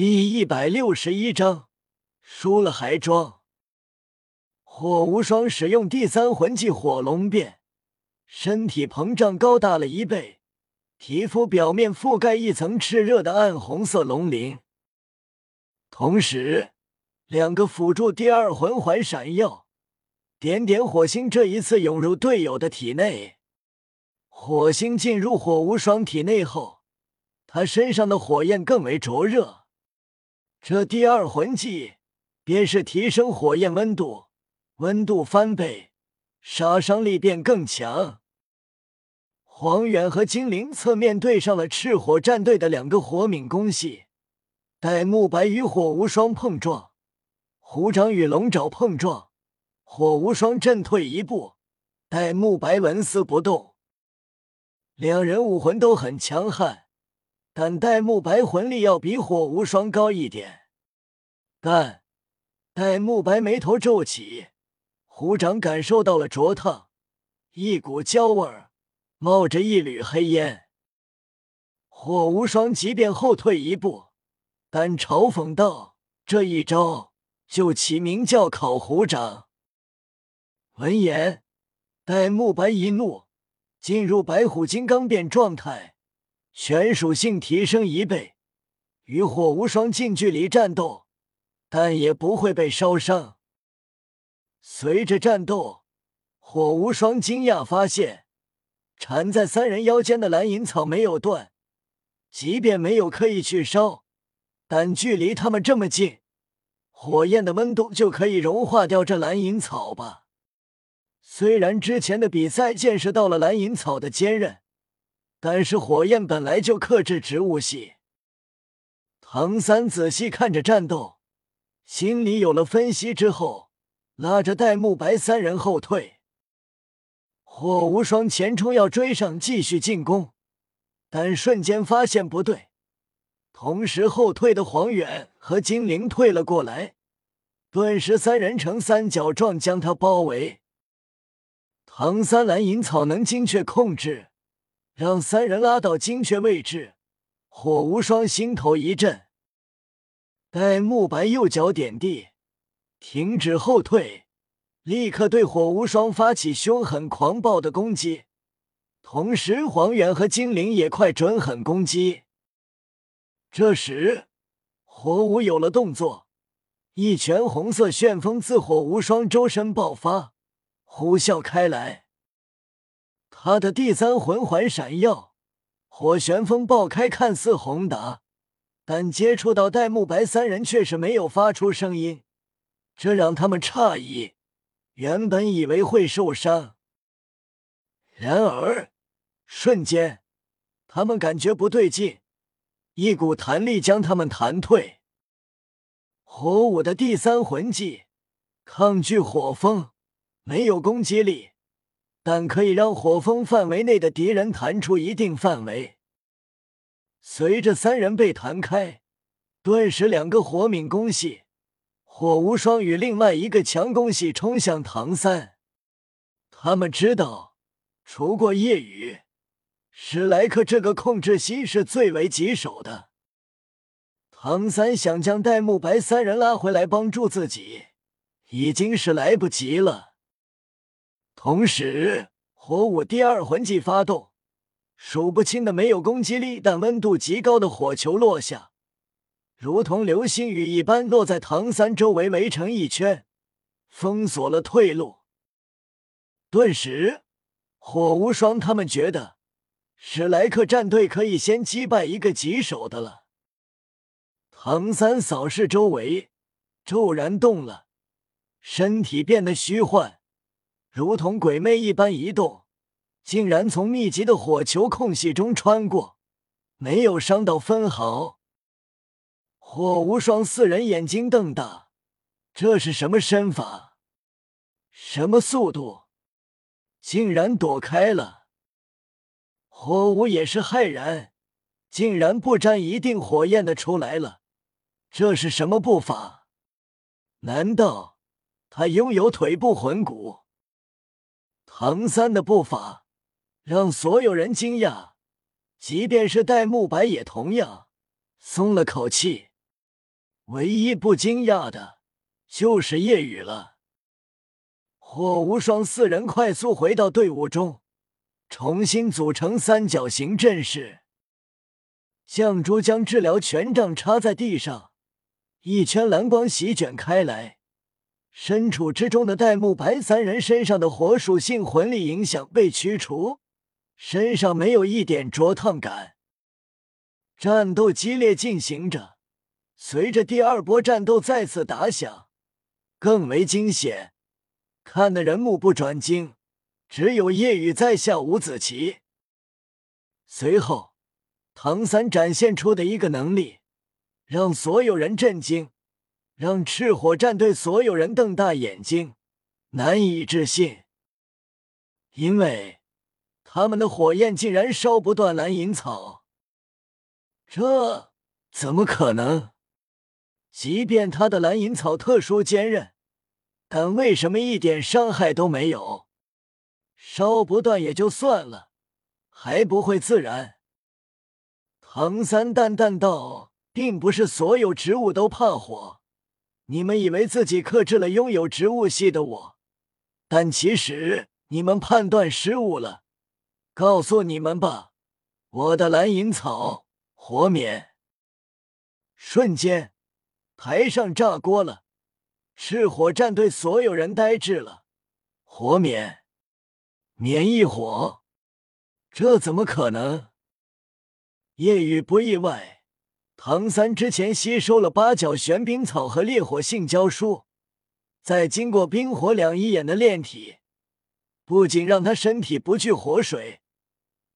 第一百六十一章，输了还装。火无双使用第三魂技火龙变，身体膨胀高大了一倍，皮肤表面覆盖一层炽热的暗红色龙鳞。同时，两个辅助第二魂环闪耀，点点火星这一次涌入队友的体内。火星进入火无双体内后，他身上的火焰更为灼热。这第二魂技便是提升火焰温度，温度翻倍，杀伤力便更强。黄远和精灵侧面对上了赤火战队的两个火敏攻系，戴沐白与火无双碰撞，虎掌与龙爪碰撞，火无双震退一步，戴沐白纹丝不动。两人武魂都很强悍。但戴沐白魂力要比火无双高一点，但戴沐白眉头皱起，虎掌感受到了灼烫，一股焦味儿，冒着一缕黑烟。火无双即便后退一步，但嘲讽道：“这一招就起名叫烤虎掌。”闻言，戴沐白一怒，进入白虎金刚变状态。全属性提升一倍，与火无双近距离战斗，但也不会被烧伤。随着战斗，火无双惊讶发现，缠在三人腰间的蓝银草没有断，即便没有刻意去烧，但距离他们这么近，火焰的温度就可以融化掉这蓝银草吧？虽然之前的比赛见识到了蓝银草的坚韧。但是火焰本来就克制植物系。唐三仔细看着战斗，心里有了分析之后，拉着戴沐白三人后退。火无双前冲要追上继续进攻，但瞬间发现不对，同时后退的黄远和精灵退了过来，顿时三人呈三角状将他包围。唐三蓝银草能精确控制。让三人拉到精确位置，火无双心头一震。待木白右脚点地，停止后退，立刻对火无双发起凶狠狂暴的攻击。同时，黄猿和精灵也快准狠攻击。这时，火舞有了动作，一拳红色旋风自火无双周身爆发，呼啸开来。他的第三魂环闪耀，火旋风爆开，看似宏大，但接触到戴沐白三人却是没有发出声音，这让他们诧异。原本以为会受伤，然而瞬间，他们感觉不对劲，一股弹力将他们弹退。火舞的第三魂技，抗拒火风，没有攻击力。但可以让火风范围内的敌人弹出一定范围。随着三人被弹开，顿时两个火敏攻系火无双与另外一个强攻系冲向唐三。他们知道，除过夜雨，史莱克这个控制系是最为棘手的。唐三想将戴沐白三人拉回来帮助自己，已经是来不及了。同时，火舞第二魂技发动，数不清的没有攻击力但温度极高的火球落下，如同流星雨一般落在唐三周围，围成一圈，封锁了退路。顿时，火无双他们觉得史莱克战队可以先击败一个棘手的了。唐三扫视周围，骤然动了，身体变得虚幻。如同鬼魅一般移动，竟然从密集的火球空隙中穿过，没有伤到分毫。火无双四人眼睛瞪大，这是什么身法？什么速度？竟然躲开了！火舞也是骇然，竟然不沾一定火焰的出来了，这是什么步伐？难道他拥有腿部魂骨？唐三的步伐让所有人惊讶，即便是戴沐白也同样松了口气。唯一不惊讶的就是夜雨了。火无双四人快速回到队伍中，重新组成三角形阵势。绛珠将治疗权杖插在地上，一圈蓝光席卷开来。身处之中的戴沐白三人身上的火属性魂力影响被驱除，身上没有一点灼烫感。战斗激烈进行着，随着第二波战斗再次打响，更为惊险，看得人目不转睛。只有夜雨在下五子棋。随后，唐三展现出的一个能力，让所有人震惊。让赤火战队所有人瞪大眼睛，难以置信，因为他们的火焰竟然烧不断蓝银草。这怎么可能？即便他的蓝银草特殊坚韧，但为什么一点伤害都没有？烧不断也就算了，还不会自燃？唐三淡淡道：“并不是所有植物都怕火。”你们以为自己克制了拥有植物系的我，但其实你们判断失误了。告诉你们吧，我的蓝银草火免。瞬间，台上炸锅了，赤火战队所有人呆滞了。火免，免一火，这怎么可能？夜雨不意外。唐三之前吸收了八角玄冰草和烈火性胶书，再经过冰火两仪眼的炼体，不仅让他身体不惧火水，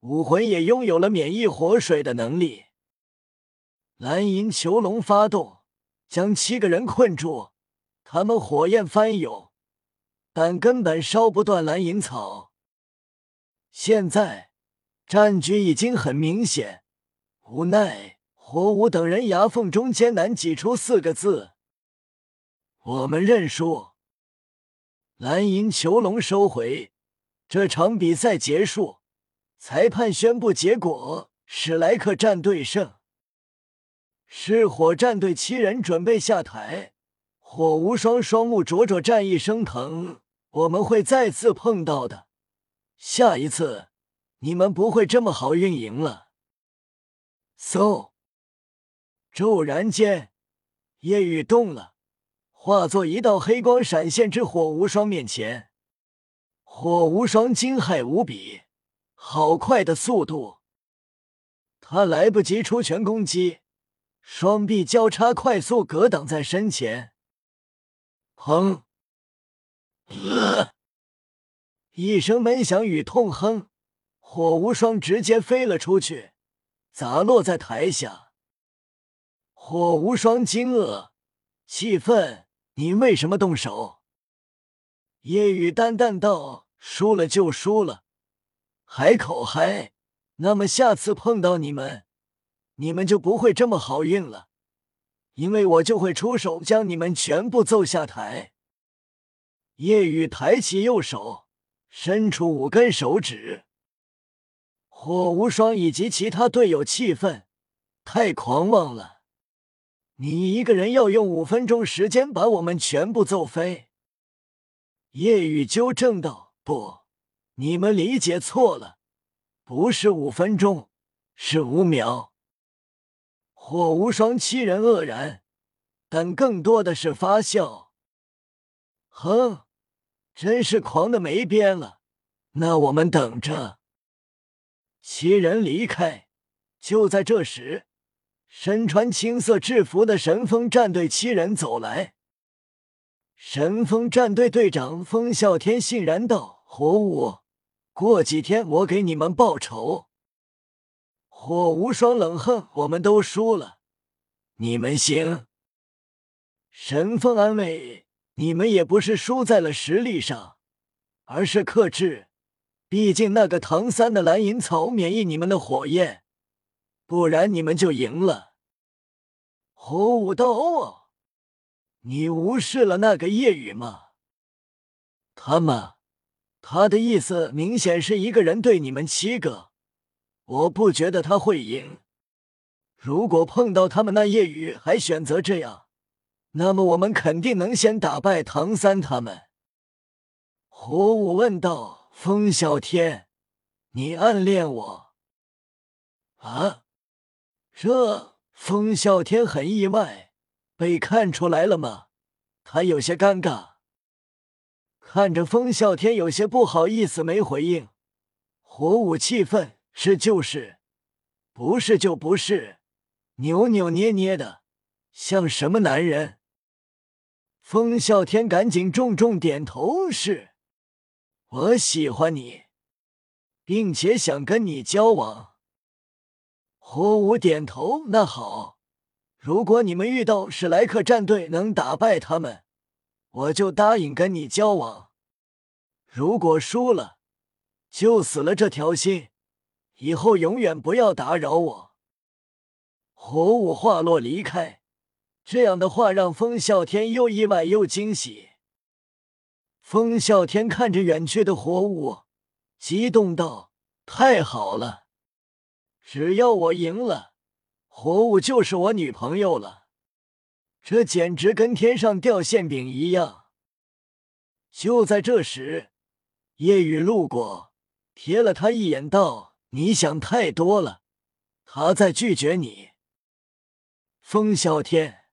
武魂也拥有了免疫火水的能力。蓝银囚笼发动，将七个人困住，他们火焰翻涌，但根本烧不断蓝银草。现在战局已经很明显，无奈。火舞等人牙缝中艰难挤出四个字：“我们认输。”蓝银囚笼收回，这场比赛结束。裁判宣布结果：史莱克战队胜。是火战队七人准备下台。火无双双目灼灼，战意升腾。我们会再次碰到的，下一次你们不会这么好运营了。So。骤然间，夜雨动了，化作一道黑光闪现至火无双面前。火无双惊骇无比，好快的速度！他来不及出拳攻击，双臂交叉，快速格挡在身前。砰！一声闷响与痛哼，火无双直接飞了出去，砸落在台下。火无双惊愕、气愤：“你为什么动手？”夜雨淡淡道：“输了就输了，还口嗨？那么下次碰到你们，你们就不会这么好运了，因为我就会出手将你们全部揍下台。”夜雨抬起右手，伸出五根手指。火无双以及其他队友气愤：“太狂妄了！”你一个人要用五分钟时间把我们全部揍飞？夜雨纠正道：“不，你们理解错了，不是五分钟，是五秒。”火无双七人愕然，但更多的是发笑。哼，真是狂的没边了。那我们等着。七人离开，就在这时。身穿青色制服的神风战队七人走来。神风战队队长风啸天欣然道：“火舞，过几天我给你们报仇。”火无双冷哼：“我们都输了，你们行。”神风安慰：“你们也不是输在了实力上，而是克制。毕竟那个唐三的蓝银草免疫你们的火焰。”不然你们就赢了。火舞道：“哦，你无视了那个夜雨吗？他吗？他的意思明显是一个人对你们七个。我不觉得他会赢。如果碰到他们那夜雨还选择这样，那么我们肯定能先打败唐三他们。”火舞问道：“风啸天，你暗恋我？”啊，这风啸天很意外，被看出来了吗？他有些尴尬，看着风啸天有些不好意思，没回应。火舞气愤：“是就是，不是就不是，扭扭捏捏的，像什么男人？”风啸天赶紧重重点头：“是。”我喜欢你，并且想跟你交往。火舞点头，那好，如果你们遇到史莱克战队能打败他们，我就答应跟你交往。如果输了，就死了这条心，以后永远不要打扰我。火舞话落离开，这样的话让风啸天又意外又惊喜。风啸天看着远去的火舞，激动道：“太好了！只要我赢了，火舞就是我女朋友了。这简直跟天上掉馅饼一样。”就在这时，夜雨路过，瞥了他一眼，道：“你想太多了，他在拒绝你。”风啸天，